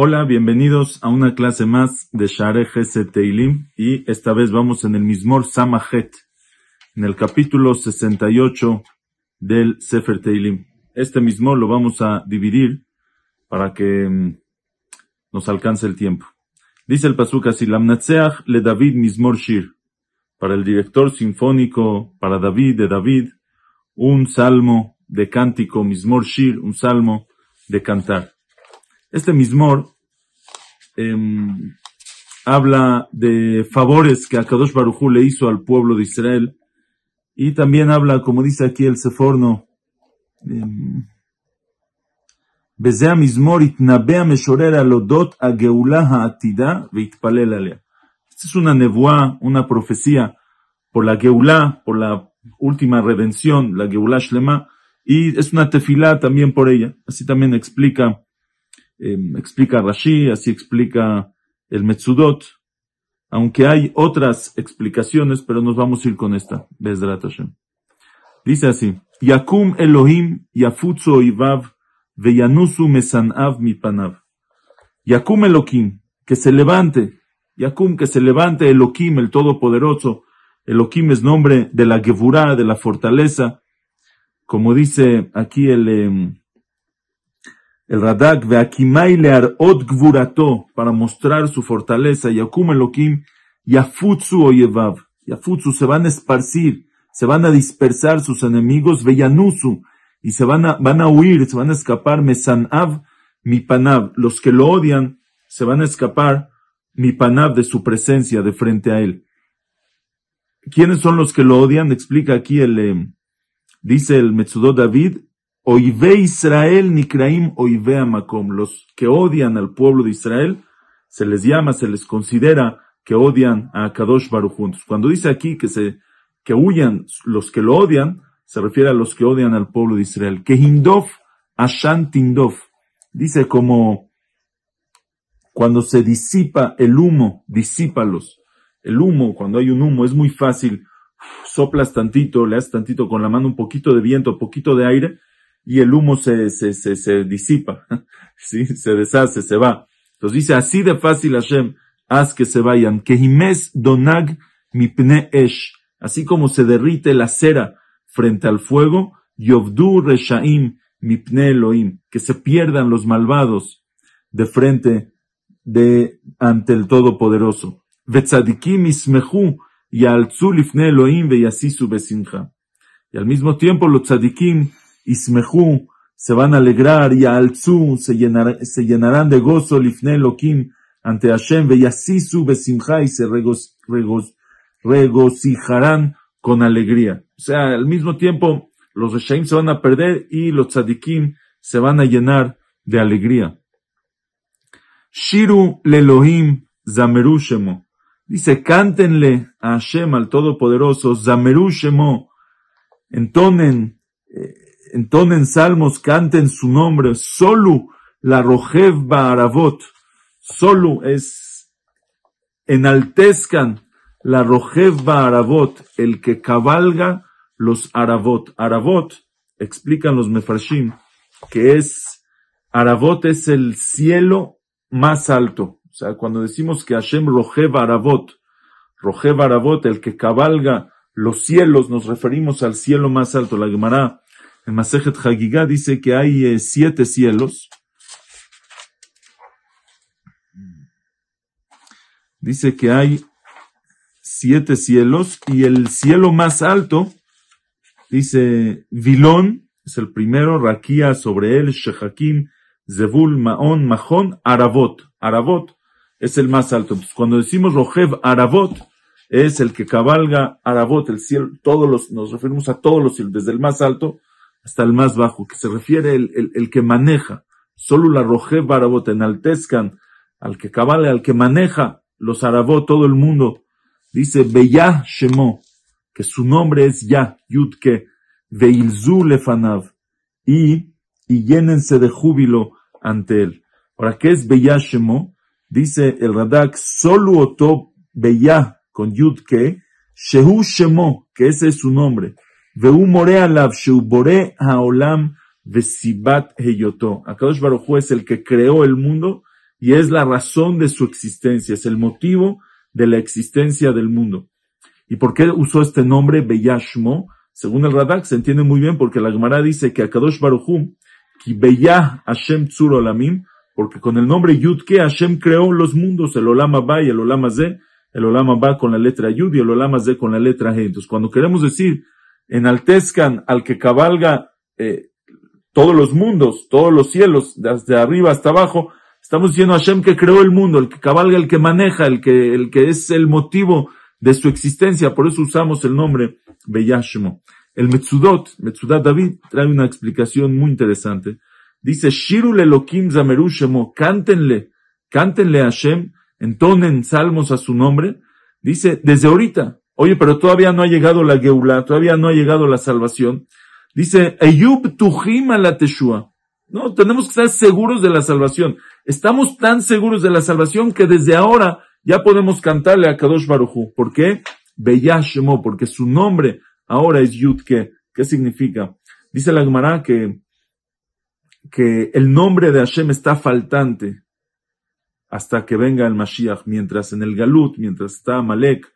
Hola, bienvenidos a una clase más de Share Geset Teilim y esta vez vamos en el Mismor Samahet, en el capítulo 68 del Sefer Teilim. Este Mismor lo vamos a dividir para que mm, nos alcance el tiempo. Dice el Pasuk así, Lamnatseach le David Mismor Shir, para el director sinfónico, para David de David, un salmo de cántico, Mismor Shir, un salmo de cantar. Este mismor em, habla de favores que Akadosh Barujú le hizo al pueblo de Israel y también habla, como dice aquí el Seforno, Bezea mismor itnabea meshorera lodot a geulaha atida veitpalel alea. Es una nebuá, una profecía por la geulá, por la última redención, la geulá shlema, y es una tefilá también por ella. Así también explica Em, explica Rashi, así explica el Metzudot, aunque hay otras explicaciones, pero nos vamos a ir con esta, Bezrat Hashem. Dice así, Yakum Elohim yafutzu oivav veyanusu mesanav mipanav. Yakum Elohim, que se levante, Yakum, que se levante Elohim, el Todopoderoso. Elohim es nombre de la Gevurah, de la fortaleza. Como dice aquí el, em, el Radak, Veakimai learot gvurato, para mostrar su fortaleza, Yakum Elohim, Yafutsu oyevav, Yafutsu, se van a esparcir, se van a dispersar sus enemigos, Veyanusu, y se van a, van a huir, se van a escapar, Mesanav, Mipanav, los que lo odian, se van a escapar, Mipanav, de su presencia, de frente a él. ¿Quiénes son los que lo odian? Explica aquí el, eh, dice el Metsudot David, Oive Israel Nikraim Oive Amakom. Los que odian al pueblo de Israel, se les llama, se les considera que odian a Kadosh Baruch juntos. Cuando dice aquí que se, que huyan los que lo odian, se refiere a los que odian al pueblo de Israel. Que Hindov Ashan Tindov. Dice como cuando se disipa el humo, disípalos. El humo, cuando hay un humo, es muy fácil. Soplas tantito, le das tantito con la mano un poquito de viento, poquito de aire, y el humo se, se, se, se disipa, ¿sí? se deshace, se va. Entonces dice, así de fácil Hashem, haz que se vayan. Que himes donag mipne esh, así como se derrite la cera frente al fuego, yovdu reshaim mipne Elohim, que se pierdan los malvados de frente de, ante el Todopoderoso. Y al mismo tiempo los tzadikim Ismehu, se van a alegrar, y Alzu, se, se llenarán de gozo, Lifne Lokim, ante Hashem, Veyasisu Besimha, y se regocijarán con alegría. O sea, al mismo tiempo, los Reshaim se van a perder y los Tzadikim se van a llenar de alegría. Shiru Lelohim Zamerushemo. Dice, cántenle a Hashem, al Todopoderoso, Zamerushemo. Entonen, eh, entonen salmos, canten su nombre, Solu la Rojev Baaravot, Solu es, enaltezcan la Rojev Baaravot, el que cabalga los Aravot. Aravot, explican los Mefarshim, que es, Aravot es el cielo más alto. O sea, cuando decimos que Hashem Rojev Aravot, Rojev Aravot, el que cabalga los cielos, nos referimos al cielo más alto. La Gemara en Masejet Hagigah dice que hay eh, siete cielos. Dice que hay siete cielos y el cielo más alto, dice Vilón, es el primero, Rakia sobre él, Shehakim, Zebul, Maón, Mahón, Aravot. Aravot es el más alto. Cuando decimos Rojev Aravot, es el que cabalga Aravot, el cielo, todos los, nos referimos a todos los cielos, desde el más alto hasta el más bajo, que se refiere el, el, que maneja. Solo la roje barabot enaltezcan al que cabale, al que maneja los arabot, todo el mundo. Dice Beyah Shemo, que su nombre es Ya, Yudke, Veilzu Lefanav, y, y llénense de júbilo ante él. Ahora, ¿qué es Beyah Shemo? Dice el Radak, solo oto Beyah con Yudke, Shehu Shemo, que ese es su nombre. Veu more alav bore haolam vesibat heyoto. Akadosh Baruj es el que creó el mundo y es la razón de su existencia, es el motivo de la existencia del mundo. ¿Y por qué usó este nombre Beyashmo? Según el Radak se entiende muy bien porque la Gemara dice que Akadosh Baruj ki Beyah Hashem Tzur Olamim, porque con el nombre Yudke Hashem creó los mundos, el Olama Ba y el Olama Ze, el Olama Ba con la letra Yud y el Olama Ze con la letra He. Entonces, cuando queremos decir, enaltezcan al que cabalga eh, todos los mundos, todos los cielos, desde arriba hasta abajo, estamos diciendo Hashem que creó el mundo, el que cabalga, el que maneja, el que, el que es el motivo de su existencia, por eso usamos el nombre Beyashmo. El Metzudot, Metzudat David, trae una explicación muy interesante. Dice, Shirul Elohim Zamerushemo, cántenle, cántenle a Hashem, entonen salmos a su nombre. Dice, desde ahorita, oye, pero todavía no ha llegado la Geulah, todavía no ha llegado la salvación. Dice, Eyub Tuhim la Teshua. No, tenemos que estar seguros de la salvación. Estamos tan seguros de la salvación que desde ahora ya podemos cantarle a Kadosh Baruchu. ¿Por qué? Beyashemo, porque su nombre ahora es Yudke. ¿Qué significa? Dice la Gemara que que el nombre de Hashem está faltante hasta que venga el Mashiach, mientras en el Galut, mientras está Malek,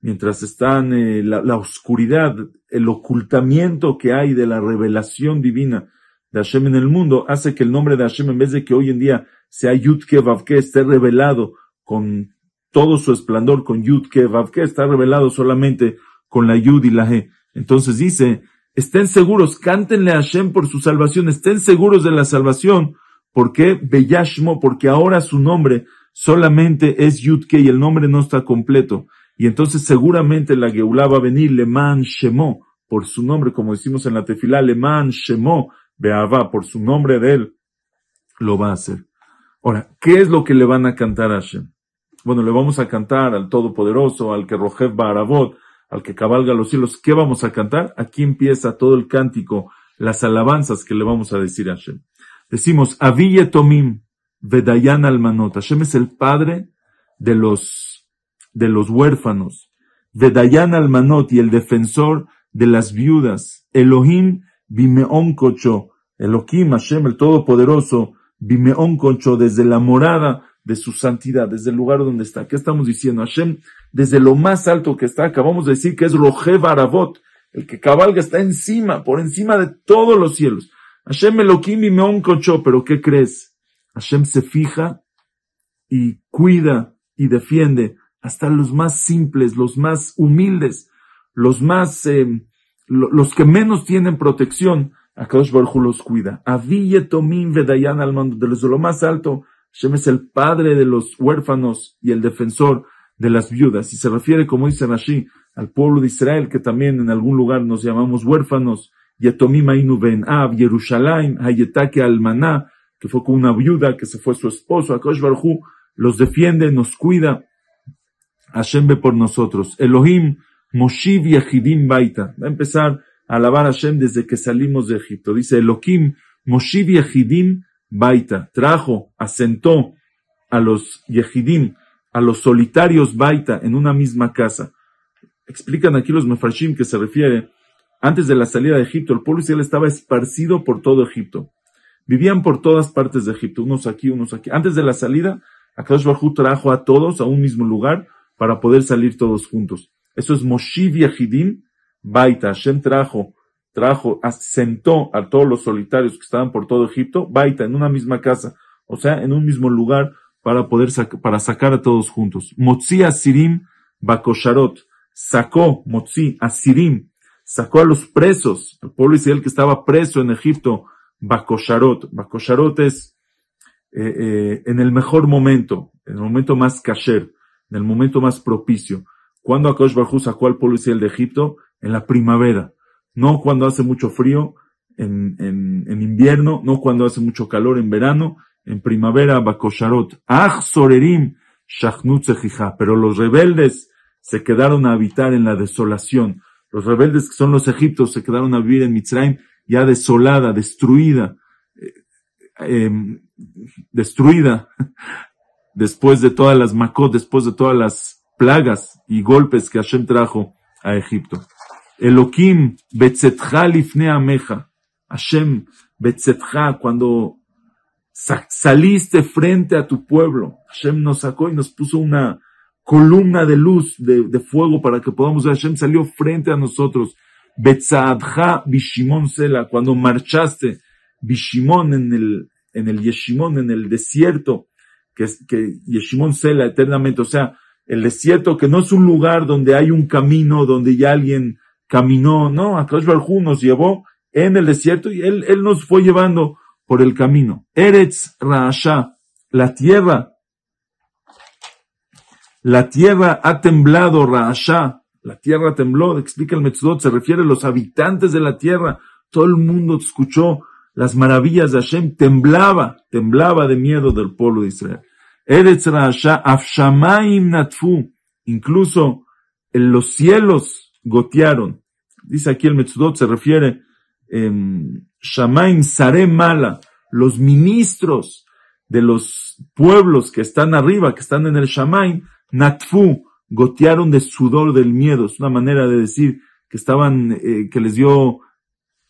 mientras está en eh, la, oscuridad, el ocultamiento que hay de la revelación divina de Hashem en el mundo, hace que el nombre de Hashem, en vez de que hoy en día sea Yudke Vavke, esté revelado con todo su esplendor, con Yudke Vavke, está revelado solamente con la Yud y la He. Entonces dice, Estén seguros, cántenle a Hashem por su salvación, estén seguros de la salvación. ¿Por qué? Beyashmo, porque ahora su nombre solamente es Yudke y el nombre no está completo. Y entonces seguramente la Geulah va a venir Leman Shemo, por su nombre, como decimos en la tefilá, Leman Shemo, Be'ava, por su nombre de él, lo va a hacer. Ahora, ¿qué es lo que le van a cantar a Hashem? Bueno, le vamos a cantar al Todopoderoso, al que Rojev Barabot, al que cabalga los cielos, ¿qué vamos a cantar? Aquí empieza todo el cántico, las alabanzas que le vamos a decir a Hashem. Decimos, Aviye Tomim, Vedayan Almanot. Hashem es el padre de los, de los huérfanos. Vedayan Almanot y el defensor de las viudas. Elohim Bimeon Kocho. Elohim, Hashem, el Todopoderoso, Bimeon Kocho, desde la morada de su santidad, desde el lugar donde está. ¿Qué estamos diciendo? Hashem, desde lo más alto que está, acabamos de decir que es Roje Baravot, el que cabalga está encima, por encima de todos los cielos. Hashem Elohim y Meon Kocho, pero ¿qué crees? Hashem se fija y cuida y defiende hasta los más simples, los más humildes, los más, eh, los que menos tienen protección. Akadosh Baruj los cuida. Aviyetomim Vedayan al mando, desde lo más alto, Hashem es el padre de los huérfanos y el defensor de las viudas. Y se refiere, como dice Rashi, al pueblo de Israel, que también en algún lugar nos llamamos huérfanos. Yetomim Ainu Ben Ab, Yerushalayim, Hayetake Almaná, que fue con una viuda, que se fue su esposo. Akosh Barhu los defiende, nos cuida. Hashem ve por nosotros. Elohim, Moshiv Yehidim Baita. Va a empezar a alabar a Hashem desde que salimos de Egipto. Dice Elohim, Moshiv Yehidim Baita, trajo, asentó a los Yehidim, a los solitarios Baita en una misma casa. Explican aquí los Mefarshim que se refiere, antes de la salida de Egipto, el pueblo Israel estaba esparcido por todo Egipto. Vivían por todas partes de Egipto, unos aquí, unos aquí. Antes de la salida, Akadosh Baruj trajo a todos a un mismo lugar para poder salir todos juntos. Eso es Moshiv Yehidim Baita. Hashem trajo trajo, asentó a todos los solitarios que estaban por todo Egipto, baita, en una misma casa, o sea, en un mismo lugar para poder para sacar a todos juntos. Motzi Asirim Bakosharot, sacó Motzi Asirim, sacó a los presos, el pueblo israel que estaba preso en Egipto, Bakosharot. Bakosharot es eh, eh, en el mejor momento, en el momento más kasher, en el momento más propicio. Cuando Akosh Bajú sacó al pueblo israel de Egipto? En la primavera no cuando hace mucho frío en, en, en invierno, no cuando hace mucho calor en verano, en primavera, Bakosharot. Ah, Sorerim, pero los rebeldes se quedaron a habitar en la desolación. Los rebeldes que son los egiptos se quedaron a vivir en Mitzrayim ya desolada, destruida, eh, em, destruida después de todas las makot, después de todas las plagas y golpes que Hashem trajo a Egipto. Elohim, Betzetcha lifne ameja. Hashem, Betzetcha, cuando saliste frente a tu pueblo. Hashem nos sacó y nos puso una columna de luz, de, fuego para que podamos ver. Hashem salió frente a nosotros. Betzadja Bishimon Sela, cuando marchaste Bishimon en el, en el Yeshimon, en el desierto, que que Yeshimon Sela eternamente, o sea, el desierto que no es un lugar donde hay un camino, donde ya alguien caminó, no, Akash Barhu nos llevó en el desierto y él, él nos fue llevando por el camino. Eretz Raasha, la tierra, la tierra ha temblado, Raasha, la tierra tembló, explica el Metzudot, se refiere a los habitantes de la tierra, todo el mundo escuchó las maravillas de Hashem, temblaba, temblaba de miedo del pueblo de Israel. Eretz Raasha, Afshamaim Natfu, incluso en los cielos gotearon. Dice aquí el Metzudot, se refiere, en Shamaim Sare Mala, los ministros de los pueblos que están arriba, que están en el Shamaim, Natfu, gotearon de sudor del miedo. Es una manera de decir que estaban, eh, que les dio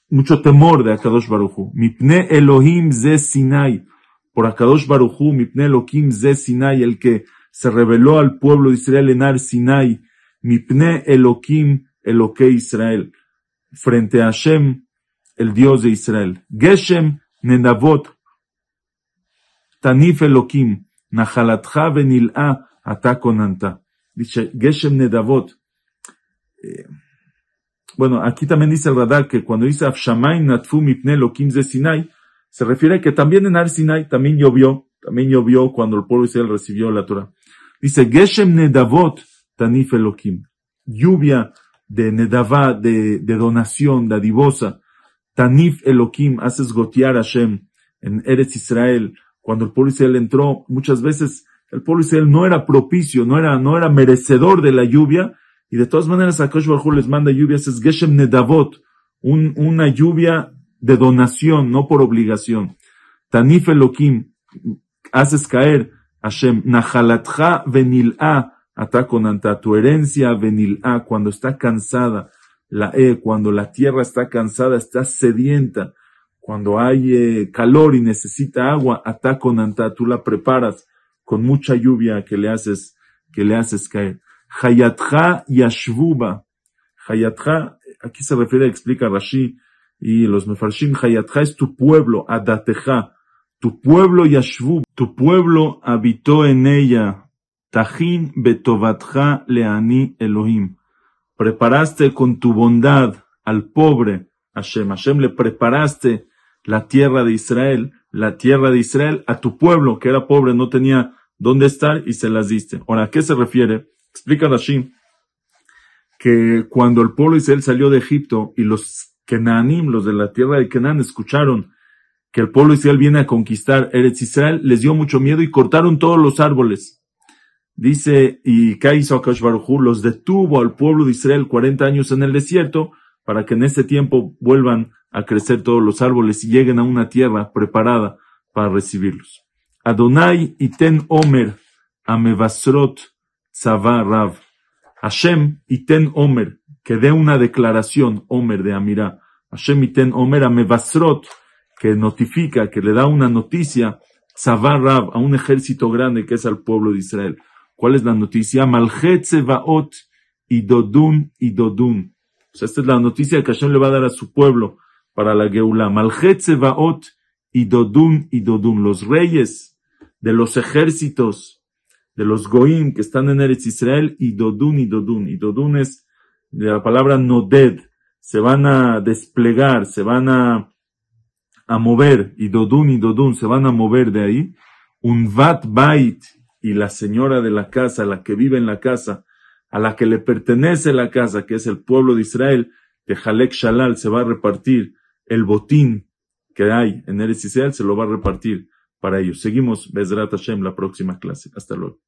mucho temor de Akadosh Baruchu. Mipne Elohim ze Sinai por Akadosh Baruchu, Mipne Elohim Ze Sinai, el que se reveló al pueblo de Israel en Ar Sinai, Mipne Elohim Eloque Israel, frente a Hashem, el Dios de Israel. Geshem Nedavot, Tanif Elohim, Nahalatcha Benil'a Atakonanta. Dice Geshem Nedavot. Eh, bueno, aquí también dice el radar que cuando dice Afshamay Natfu Mipne Elohim Ze Sinai, se refiere a que también en Ar Sinai también llovió, también llovió cuando el pueblo de Israel recibió la Torah. Dice, Geshem Nedavot Tanif Elohim. Lluvia de Nedavá, de, de donación, dadivosa. Tanif Elohim, haces gotear a Hashem en Eretz Israel. Cuando el pueblo Israel entró, muchas veces el pueblo Israel no era propicio, no era, no era merecedor de la lluvia, y de todas maneras Akash Baruj les manda lluvias, es Geshem Nedavot, un, una lluvia de donación, no por obligación. Tanif Elohim, haces caer Hashem, Nahalatcha venil'a, ataconanta, tu herencia venil'a, cuando está cansada, la E, cuando la tierra está cansada, está sedienta, cuando hay eh, calor y necesita agua, ataconanta, tú la preparas. Con mucha lluvia que le haces, que le haces caer. Hayatcha yashvuba. Hayatcha, aquí se refiere, explica Rashi, y los mefarshim. Hayatja es tu pueblo, Adateja, tu pueblo Yashvu, tu pueblo habitó en ella, Tajin Betovatja Leani Elohim. Preparaste con tu bondad al pobre Hashem. Hashem le preparaste la tierra de Israel, la tierra de Israel a tu pueblo que era pobre, no tenía dónde estar y se las diste. Ahora, ¿a qué se refiere? Explica Rashi que cuando el pueblo Israel salió de Egipto y los Kenanim, los de la tierra de Kenan, escucharon que el pueblo Israel viene a conquistar Eretz Israel, les dio mucho miedo y cortaron todos los árboles. Dice, y ¿qué hizo Akash? Los detuvo al pueblo de Israel 40 años en el desierto para que en ese tiempo vuelvan a crecer todos los árboles y lleguen a una tierra preparada para recibirlos. Adonai iten Omer, Amevasrot, Tzava Rav. Hashem iten Omer, que dé una declaración, Omer de Amirá, Hashem iten Omer a Mevasrot, que notifica, que le da una noticia, Zavar Rab, a un ejército grande que es al pueblo de Israel. ¿Cuál es la noticia? Malchet Vaot y Dodun y Dodun. O sea, esta es la noticia que Hashem le va a dar a su pueblo para la Geulah. Malchet Vaot y Dodun y Dodun. Los reyes de los ejércitos de los Goim que están en Eretz Israel y Dodun y Dodun. Y Dodun es de la palabra noded, se van a desplegar, se van a, a mover, y dodun y dodun se van a mover de ahí, un vat bait y la señora de la casa, la que vive en la casa, a la que le pertenece la casa, que es el pueblo de Israel, de Jalek Shalal, se va a repartir el botín que hay en Eretz Israel, se lo va a repartir para ellos. Seguimos Bezrat Hashem la próxima clase. Hasta luego.